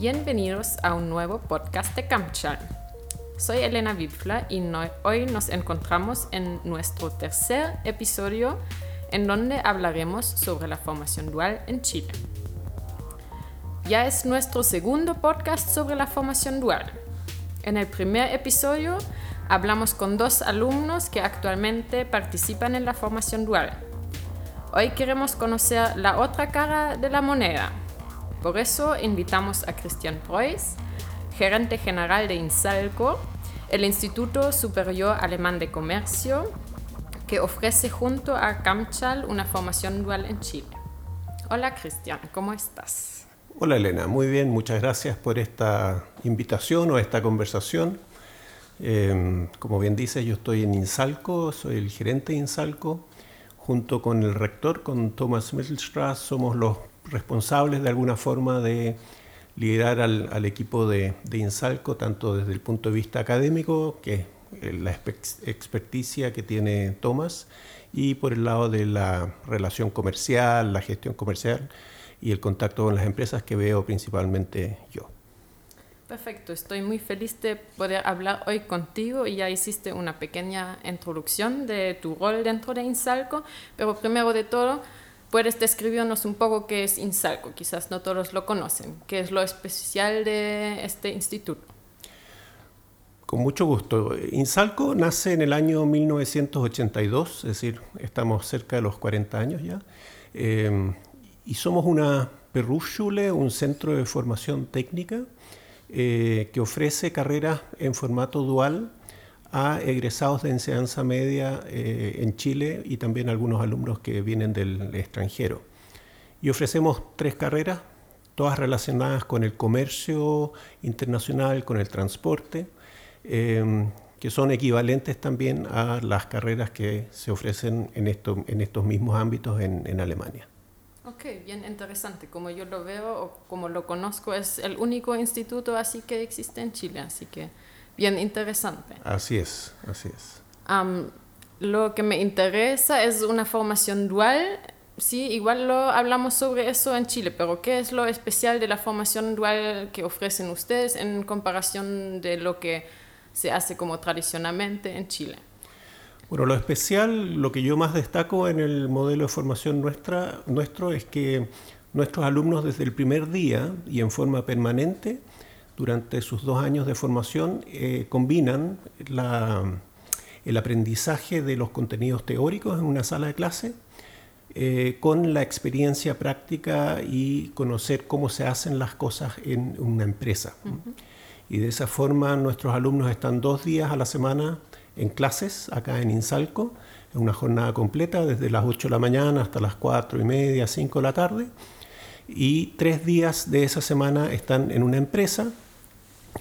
Bienvenidos a un nuevo podcast de Camchal. Soy Elena Wipfler y hoy nos encontramos en nuestro tercer episodio en donde hablaremos sobre la formación dual en Chile. Ya es nuestro segundo podcast sobre la formación dual. En el primer episodio hablamos con dos alumnos que actualmente participan en la formación dual. Hoy queremos conocer la otra cara de la moneda. Por eso invitamos a Christian Preuss, gerente general de INSALCO, el Instituto Superior Alemán de Comercio, que ofrece junto a CAMCHAL una formación dual en Chile. Hola Cristian, ¿cómo estás? Hola Elena, muy bien, muchas gracias por esta invitación o esta conversación. Em, como bien dices, yo estoy en Insalco, soy el gerente de Insalco. Junto con el rector, con Thomas Mittelstraß, somos los responsables de alguna forma de liderar al, equipo de, Insalco, tanto desde el punto de vista académico, que es la experticia que tiene Thomas, y por el lado de la relación comercial, la gestión comercial y el contacto con las empresas que veo principalmente yo. Perfecto, estoy muy feliz de poder hablar hoy contigo ya hiciste una pequeña introducción de tu rol dentro de Insalco, pero primero de todo, puedes describirnos un poco qué es Insalco, quizás no todos lo conocen, qué es lo especial de este instituto. Con mucho gusto. Insalco nace en el año 1982, es decir, estamos cerca de los 40 años ya. Eh, y somos una Perrúchule, un centro de formación técnica eh, que ofrece carreras en formato dual a egresados de enseñanza media eh, en Chile y también algunos alumnos que vienen del extranjero. Y ofrecemos tres carreras, todas relacionadas con el comercio internacional, con el transporte, eh, que son equivalentes también a las carreras que se ofrecen en, en estos mismos ámbitos en Alemania. Ok, bien interesante. Como yo lo veo o como lo conozco, es el único instituto así que existe en Chile, así que bien interesante. Así es, así es. lo que me interesa es una formación dual. Sí, igual lo hablamos sobre eso en Chile, pero ¿qué es lo especial de la formación dual que ofrecen ustedes en comparación de lo que se hace como tradicionalmente en Chile? Bueno, lo especial, lo que yo más destaco en el modelo de formación nuestra, nuestro es que nuestros alumnos desde el primer día y en forma permanente, durante sus dos años de formación, eh, combinan el aprendizaje de los contenidos teóricos en una sala de clase eh, con la experiencia práctica y conocer cómo se hacen las cosas en una empresa. Y de esa forma nuestros alumnos están dos días a la semana en clases acá en Insalco, en una jornada completa desde las 8 de la mañana hasta las 4 y media, 5 de la tarde. Y tres días de esa semana están en una empresa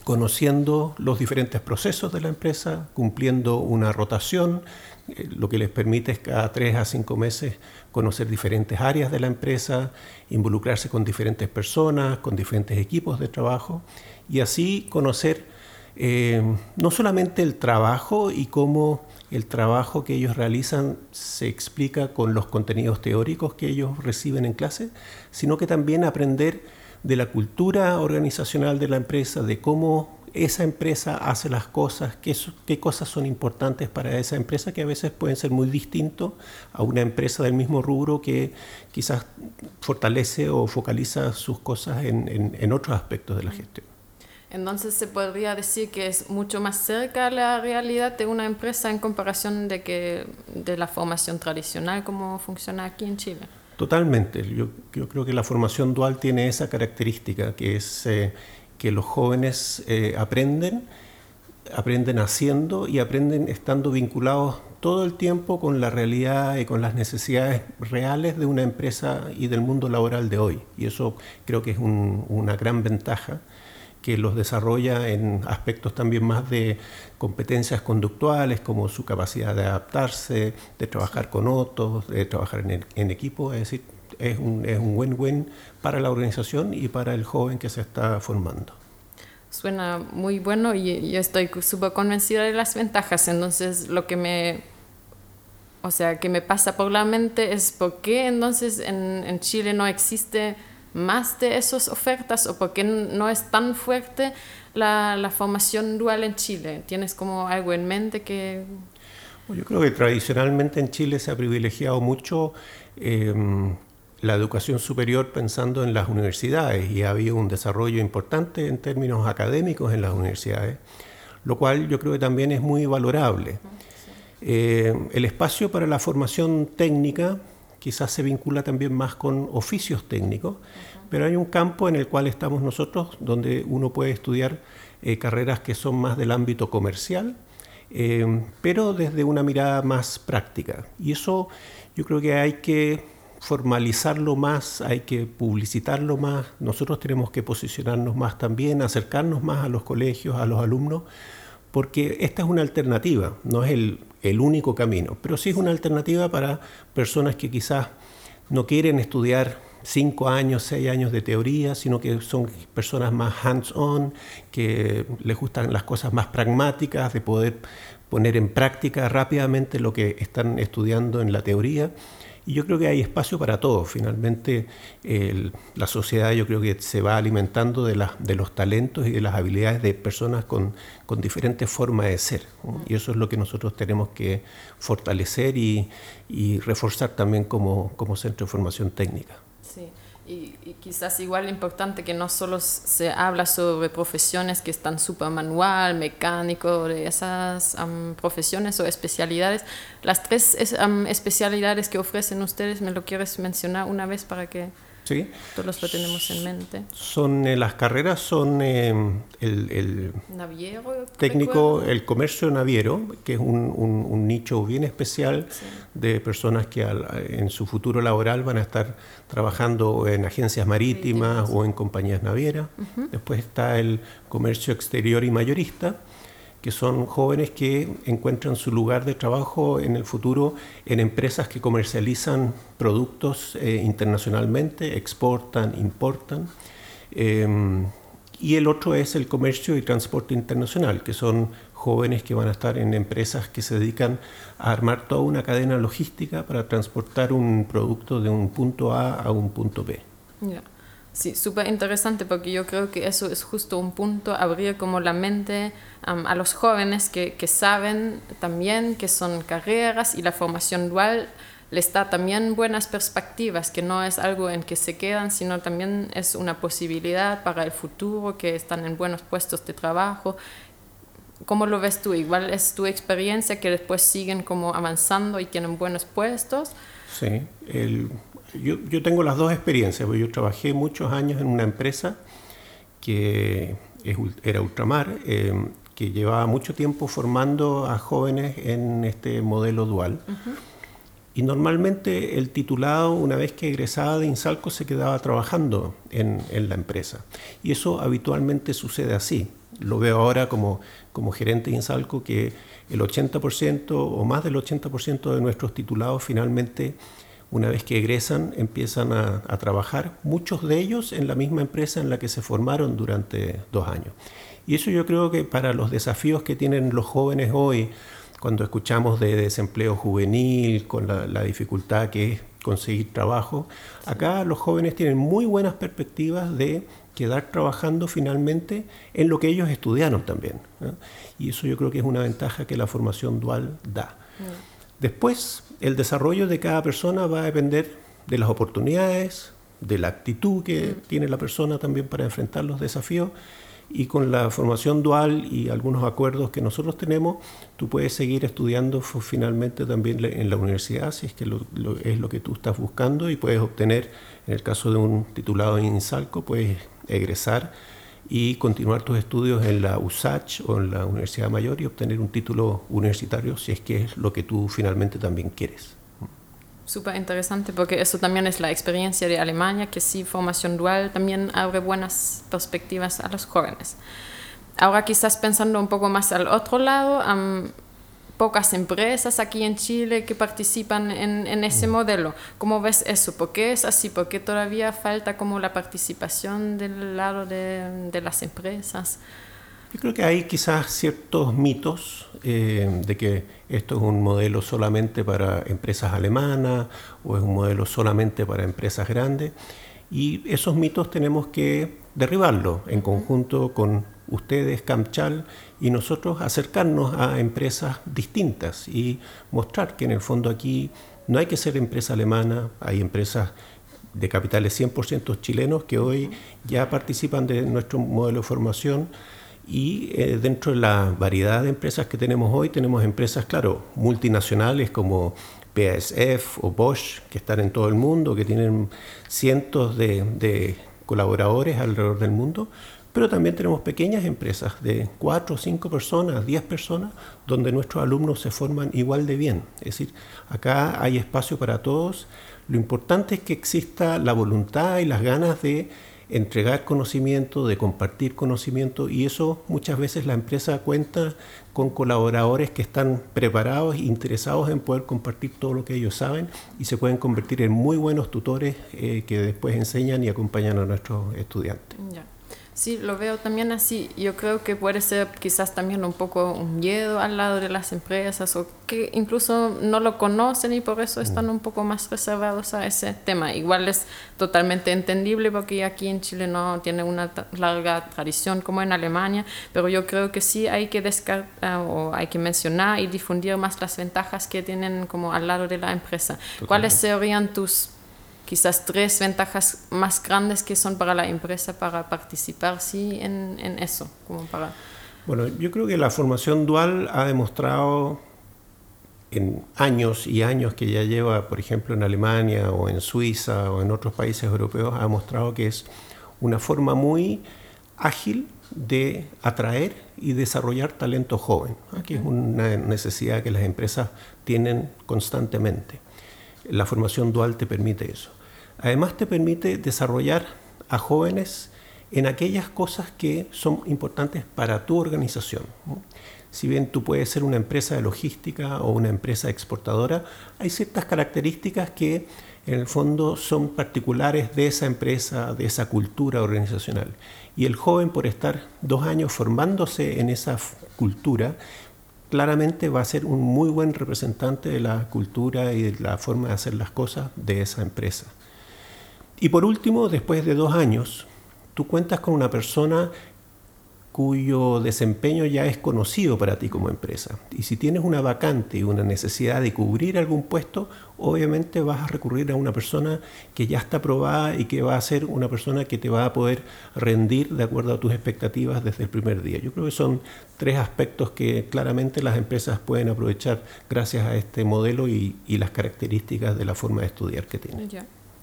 conociendo los diferentes procesos de la empresa, cumpliendo una rotación, eh, lo que les permite cada tres a cinco meses conocer diferentes áreas de la empresa, involucrarse con diferentes personas, con diferentes equipos de trabajo y así conocer eh, no solamente el trabajo y cómo el trabajo que ellos realizan se explica con los contenidos teóricos que ellos reciben en clase, sino que también aprender de la cultura organizacional de la empresa, de cómo esa empresa hace las cosas, qué, cosas son importantes para esa empresa, que a veces pueden ser muy distintos a una empresa del mismo rubro que quizás fortalece o focaliza sus cosas en otros aspectos de la gestión. Entonces se podría decir que es mucho más cerca a la realidad de una empresa en comparación de, que, de la formación tradicional como funciona aquí en Chile. Totalmente. Yo, creo que la formación dual tiene esa característica, que es eh, que los jóvenes eh, aprenden, aprenden haciendo y aprenden estando vinculados todo el tiempo con la realidad y con las necesidades reales de una empresa y del mundo laboral de hoy. Y eso creo que es una gran ventaja que los desarrolla en aspectos también más de competencias conductuales, como su capacidad de adaptarse, de trabajar con otros, de trabajar en, equipo, es decir, es un win-win para la organización y para el joven que se está formando. Suena muy bueno y yo estoy súper convencida de las ventajas, entonces lo que me o sea, que me pasa por la mente es por qué entonces en, en Chile no existe más de esas ofertas o por qué no es tan fuerte la, la formación dual en Chile? ¿Tienes como algo en mente que...? Yo creo que tradicionalmente en Chile se ha privilegiado mucho em, la educación superior pensando en las universidades y ha habido un desarrollo importante en términos académicos en las universidades, lo cual yo creo que también es muy valorable. Eh, el espacio para la formación técnica quizás se vincula también más con oficios técnicos, pero hay un campo en el cual estamos nosotros donde uno puede estudiar eh, carreras que son más del ámbito comercial, eh, pero desde una mirada más práctica. Y eso yo creo que hay que formalizarlo más, hay que publicitarlo más, nosotros tenemos que posicionarnos más también, acercarnos más a los colegios, a los alumnos, porque esta es una alternativa, no es el, único camino, pero sí es una alternativa para personas que quizás no quieren estudiar cinco años, seis años de teoría, sino que son personas más hands-on, que les gustan las cosas más pragmáticas, de poder poner en práctica rápidamente lo que están estudiando en la teoría. Y yo creo que hay espacio para todo. Finalmente, la sociedad yo creo que se va alimentando de, de los talentos y de las habilidades de personas con, con diferentes formas de ser. Y eso es lo que nosotros tenemos que fortalecer y, y reforzar también como, como centro de formación técnica. Sí. Y, quizás igual importante que no solo se habla sobre profesiones que están super manual, mecánico, de esas profesiones o especialidades. Las tres especialidades que ofrecen ustedes, ¿me lo quieres mencionar una vez para que... Todos lo tenemos en mente. Son, eh, las carreras son eh, el, técnico, el comercio naviero, que es un, nicho bien especial de personas que en su futuro laboral van a estar trabajando en agencias marítimas, o en compañías navieras. Después está el comercio exterior y mayorista que son jóvenes que encuentran su lugar de trabajo en el futuro en empresas que comercializan productos eh, internacionalmente, exportan, importan. Em, y el otro es el comercio y transporte internacional, que son jóvenes que van a estar en empresas que se dedican a armar toda una cadena logística para transportar un producto de un punto A a un punto B. Sí, súper interesante porque yo creo que eso es justo un punto, abrir como la mente a los jóvenes que, que, saben también que son carreras y la formación dual les da también buenas perspectivas, que no es algo en que se quedan, sino también es una posibilidad para el futuro, que están en buenos puestos de trabajo. ¿Cómo lo ves tú? Igual es tu experiencia que después siguen como avanzando y tienen buenos puestos. Sí, el, yo, yo, tengo las dos experiencias, porque yo trabajé muchos años en una empresa que era Ultramar, eh, que llevaba mucho tiempo formando a jóvenes en este modelo dual. Y normalmente el titulado, una vez que egresaba de Insalco, se quedaba trabajando en, en, la empresa. Y eso habitualmente sucede así. Lo veo ahora como, como gerente de Insalco, que el 80% o más del 80% de nuestros titulados finalmente una vez que egresan, empiezan a, trabajar, muchos de ellos en la misma empresa en la que se formaron durante dos años. Y eso yo creo que para los desafíos que tienen los jóvenes hoy, cuando escuchamos de desempleo juvenil, con la, dificultad que es conseguir trabajo, acá los jóvenes tienen muy buenas perspectivas de quedar trabajando finalmente en lo que ellos estudiaron también. Y eso yo creo que es una ventaja que la formación dual da. Después, el desarrollo de cada persona va a depender de las oportunidades, de la actitud que tiene la persona también para enfrentar los desafíos. Y con la formación dual y algunos acuerdos que nosotros tenemos, tú puedes seguir estudiando finalmente también en la universidad, si es que es lo que tú estás buscando, y puedes obtener, en el caso de un titulado en INSALCO, puedes egresar y continuar tus estudios en la USACH o en la Universidad Mayor y obtener un título universitario si es que es lo que tú finalmente también quieres. Súper interesante porque eso también es la experiencia de Alemania, que sí, formación dual también abre buenas perspectivas a los jóvenes. Ahora quizás pensando un poco más al otro lado, pocas empresas aquí en Chile que participan en, en, ese mm. modelo. ¿Cómo ves eso? ¿Por qué es así? ¿Por qué todavía falta como la participación del lado de, de las empresas? Yo creo que hay quizás ciertos mitos eh, de que esto es un modelo solamente para empresas alemanas o es un modelo solamente para empresas grandes. Y esos mitos tenemos que derribarlos en conjunto con ustedes, Camchal, y nosotros acercarnos a empresas distintas y mostrar que en el fondo aquí no hay que ser empresa alemana, hay empresas de capitales 100% chilenos que hoy ya participan de nuestro modelo de formación y eh, dentro de la variedad de empresas que tenemos hoy tenemos empresas, claro, multinacionales como BASF o Bosch, que están en todo el mundo, que tienen cientos de, de colaboradores alrededor del mundo, pero también tenemos pequeñas empresas de cuatro, cinco personas, diez personas, donde nuestros alumnos se forman igual de bien. Es decir, acá hay espacio para todos. Lo importante es que exista la voluntad y las ganas de entregar conocimiento, de compartir conocimiento y eso muchas veces la empresa cuenta con colaboradores que están preparados interesados en poder compartir todo lo que ellos saben y se pueden convertir en muy buenos tutores eh, que después enseñan y acompañan a nuestros estudiantes. Sí, lo veo también así. Yo creo que puede ser quizás también un poco un miedo al lado de las empresas o que incluso no lo conocen y por eso están mm. un poco más reservados a ese tema. Igual es totalmente entendible porque aquí en Chile no tiene una larga tradición como en Alemania, pero yo creo que sí hay que descartar o hay que mencionar y difundir más las ventajas que tienen como al lado de la empresa. ¿Cuáles serían tus quizás tres ventajas más grandes que son para la empresa para participar sí, en, en eso. Como para... Bueno, yo creo que la formación dual ha demostrado en años y años que ya lleva, por ejemplo, en Alemania o en Suiza o en otros países europeos, ha demostrado que es una forma muy ágil de atraer y desarrollar talento joven, que es una necesidad que las empresas tienen constantemente. La formación dual te permite eso. Además te permite desarrollar a jóvenes en aquellas cosas que son importantes para tu organización. Si bien tú puedes ser una empresa de logística o una empresa exportadora, hay ciertas características que en el fondo son particulares de esa empresa, de esa cultura organizacional. Y el joven, por estar dos años formándose en esa cultura, claramente va a ser un muy buen representante de la cultura y de la forma de hacer las cosas de esa empresa. Y por último, después de dos años, tú cuentas con una persona cuyo desempeño ya es conocido para ti como empresa. Y si tienes una vacante y una necesidad de cubrir algún puesto, obviamente vas a recurrir a una persona que ya está probada y que va a ser una persona que te va a poder rendir de acuerdo a tus expectativas desde el primer día. Yo creo que son tres aspectos que claramente las empresas pueden aprovechar gracias a este modelo y, las características de la forma de estudiar que tiene.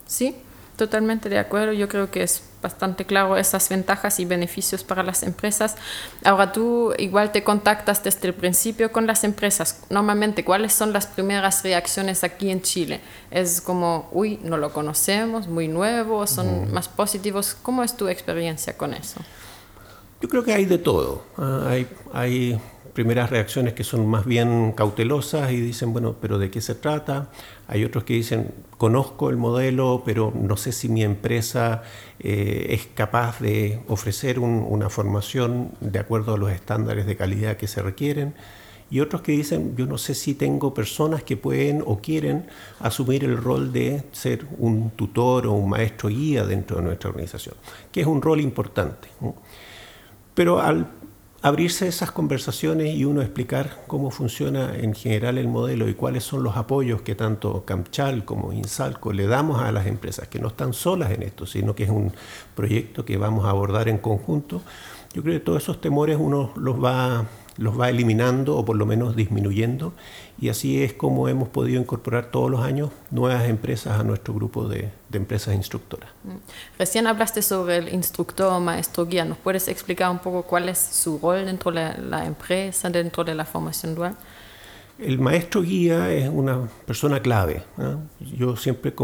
Sí, Totalmente de acuerdo. Yo creo que es bastante claro esas ventajas y beneficios para las empresas. Ahora tú igual te contactas desde el principio con las empresas. Normalmente, ¿cuáles son las primeras reacciones aquí en Chile? Es como, uy, no lo conocemos, muy nuevo, son más positivos. ¿Cómo es tu experiencia con eso? Yo creo que hay de todo. Ah, hay, hay primeras reacciones que son más bien cautelosas y dicen, bueno, pero ¿de qué se trata? Hay otros que dicen, conozco el modelo, pero no sé si mi empresa eh, es capaz de ofrecer una formación de acuerdo a los estándares de calidad que se requieren. Y otros que dicen, yo no sé si tengo personas que pueden o quieren asumir el rol de ser un tutor o un maestro guía dentro de nuestra organización, que es un rol importante. Pero al abrirse esas conversaciones y uno explicar cómo funciona en general el modelo y cuáles son los apoyos que tanto Camchal como Insalco le damos a las empresas, que no están solas en esto, sino que es un proyecto que vamos a abordar en conjunto. Yo creo que todos esos temores uno los va los va eliminando o por lo menos disminuyendo y así es como hemos podido incorporar todos los años nuevas empresas a nuestro grupo de, empresas instructoras. Mm. Recién hablaste sobre el instructor maestro guía. ¿Nos puedes explicar un poco cuál es su rol dentro de la empresa, dentro de la formación dual? El maestro guía es una persona clave. Yo siempre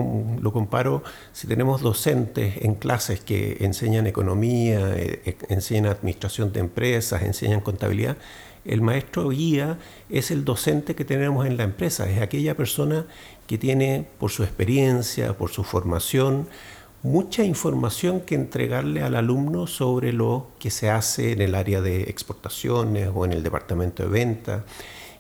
lo comparo, si tenemos docentes en clases que enseñan economía, eh, eh, enseñan administración de empresas, enseñan contabilidad, el maestro guía es el docente que tenemos en la empresa, es aquella persona que tiene, por su experiencia, por su formación, mucha información que entregarle al alumno sobre lo que se hace en el área de exportaciones o en el departamento de ventas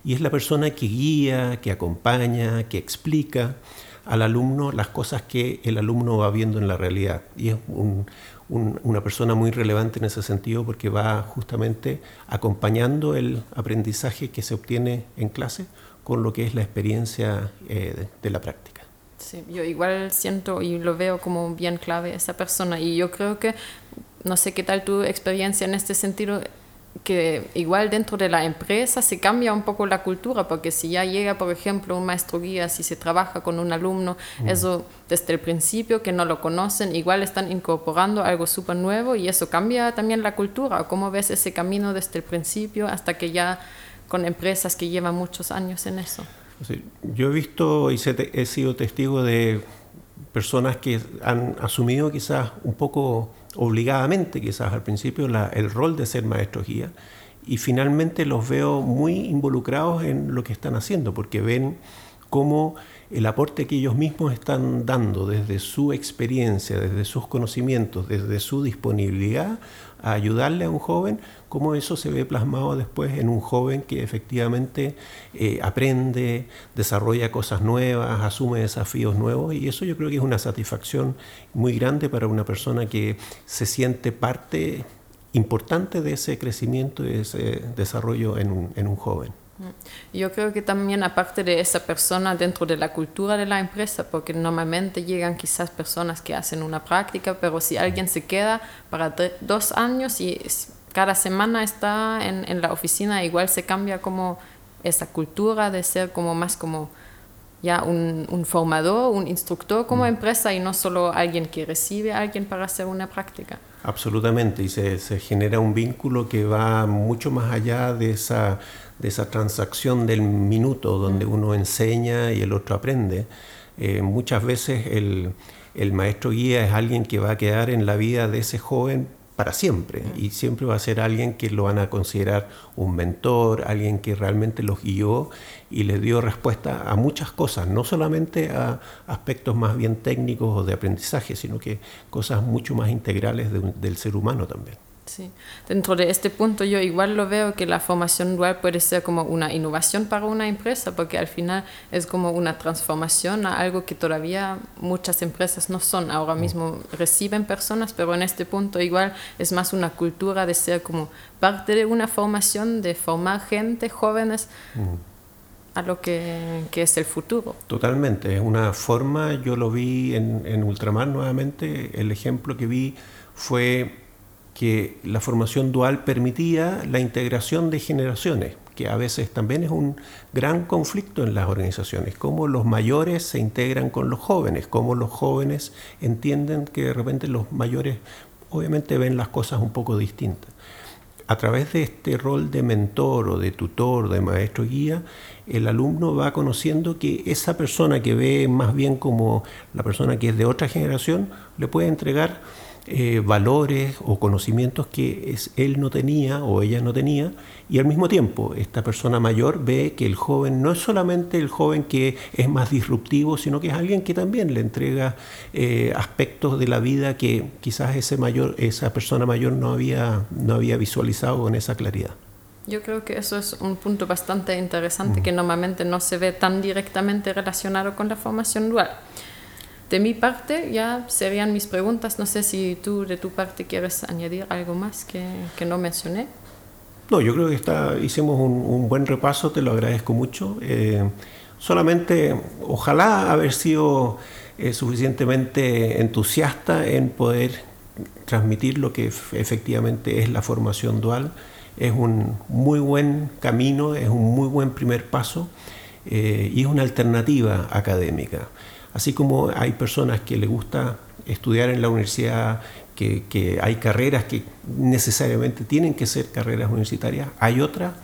y es la persona que guía, que acompaña, que explica. al alumno las cosas que el alumno va viendo en la realidad. Y es una persona muy relevante en ese sentido porque va justamente acompañando el aprendizaje que se obtiene en clase con lo que es la experiencia eh, de, la práctica. Sí, yo igual siento y lo veo como bien clave esa persona y yo creo que, no sé qué tal tu experiencia en este sentido, que igual dentro de la empresa se cambia un poco la cultura, porque si ya llega, por ejemplo, un maestro guía, si se trabaja con un alumno, mm. eso desde el principio que no lo conocen, igual están incorporando algo súper nuevo y eso cambia también la cultura. ¿Cómo ves ese camino desde el principio hasta que ya con empresas que llevan muchos años en eso? yo he visto y he sido testigo de personas que han asumido quizás un poco obligadamente quizás al principio el rol de ser maestros guía. Y finalmente los veo muy involucrados en lo que están haciendo porque ven cómo el aporte que ellos mismos están dando desde su experiencia, desde sus conocimientos, desde su disponibilidad a ayudarle a un joven, cómo eso se ve plasmado después en un joven que efectivamente eh, aprende, desarrolla cosas nuevas, asume desafíos nuevos y eso yo creo que es una satisfacción muy grande para una persona que se siente parte importante de ese crecimiento y de ese desarrollo en un joven. Mm. Yo creo que también aparte de esa persona dentro de la cultura de la empresa, porque normalmente llegan quizás personas que hacen una práctica, pero si alguien se queda para dos años y cada semana está en, en la oficina, igual se cambia como esa cultura de ser como más como ya un, un, formador, un instructor como mm. empresa y no solo alguien que recibe a alguien para hacer una práctica. Absolutamente, y se, se, genera un vínculo que va mucho más allá de esa, de esa transacción del minuto donde uno enseña y el otro aprende. Eh, muchas veces el, el maestro guía es alguien que va a quedar en la vida de ese joven para siempre y siempre va a ser alguien que lo van a considerar un mentor, alguien que realmente los guió y les dio respuesta a muchas cosas, no solamente a aspectos más bien técnicos o de aprendizaje, sino que cosas mucho más integrales del ser humano también. Sí, dentro de este punto yo igual lo veo que la formación dual puede ser como una innovación para una empresa, porque al final es como una transformación a algo que todavía muchas empresas no son. Ahora mismo reciben personas, pero en este punto igual es más una cultura de ser como parte de una formación, de formar gente, jóvenes. a lo que, que, es el futuro. Totalmente, es una forma, yo lo vi en, en Ultramar nuevamente, el ejemplo que vi fue que la formación dual permitía la integración de generaciones, que a veces también es un gran conflicto en las organizaciones, cómo los mayores se integran con los jóvenes, cómo los jóvenes entienden que de repente los mayores obviamente ven las cosas un poco distintas. A través de este rol de mentor o de tutor, de maestro guía, el alumno va conociendo que esa persona que ve más bien como la persona que es de otra generación, le puede entregar eh, valores o conocimientos que es, él no tenía o ella no tenía y al mismo tiempo esta persona mayor ve que el joven no es solamente el joven que es más disruptivo, sino que es alguien que también le entrega eh, aspectos de la vida que quizás ese mayor, esa persona mayor no había, no había visualizado con esa claridad. Yo creo que eso es un punto bastante interesante que normalmente no se ve tan directamente relacionado con la formación dual. De mi parte ya serían mis preguntas. No sé si tú de tu parte quieres añadir algo más que, que no mencioné. No, yo creo que está, hicimos un, buen repaso, te lo agradezco mucho. Eh, solamente ojalá haber sido eh, suficientemente entusiasta en poder transmitir lo que efectivamente es la formación dual. Es un muy buen camino, es un muy buen primer paso eh, y es una alternativa académica. Así como hay personas que les gusta estudiar en la universidad, que, hay carreras que necesariamente tienen que ser carreras universitarias, hay otras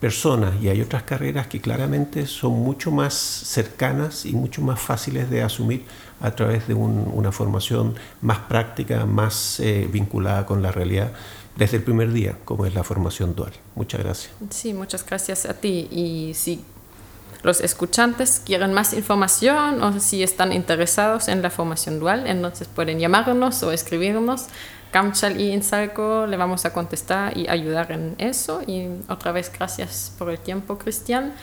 personas y hay otras carreras que claramente son mucho más cercanas y mucho más fáciles de asumir a través de una formación más práctica, más eh, vinculada con la realidad desde el primer día, como es la formación dual. Muchas gracias. Sí, muchas gracias a ti. Y los escuchantes quieren más información o si están interesados en la formación dual, entonces pueden llamarnos o escribirnos. Camchal y Insalco le vamos a contestar y ayudar en eso. Y otra vez, gracias por el tiempo, Cristian.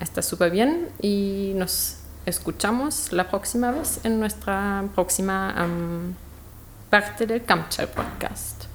está súper bien y nos escuchamos la próxima vez en nuestra próxima parte del Campchal Podcast.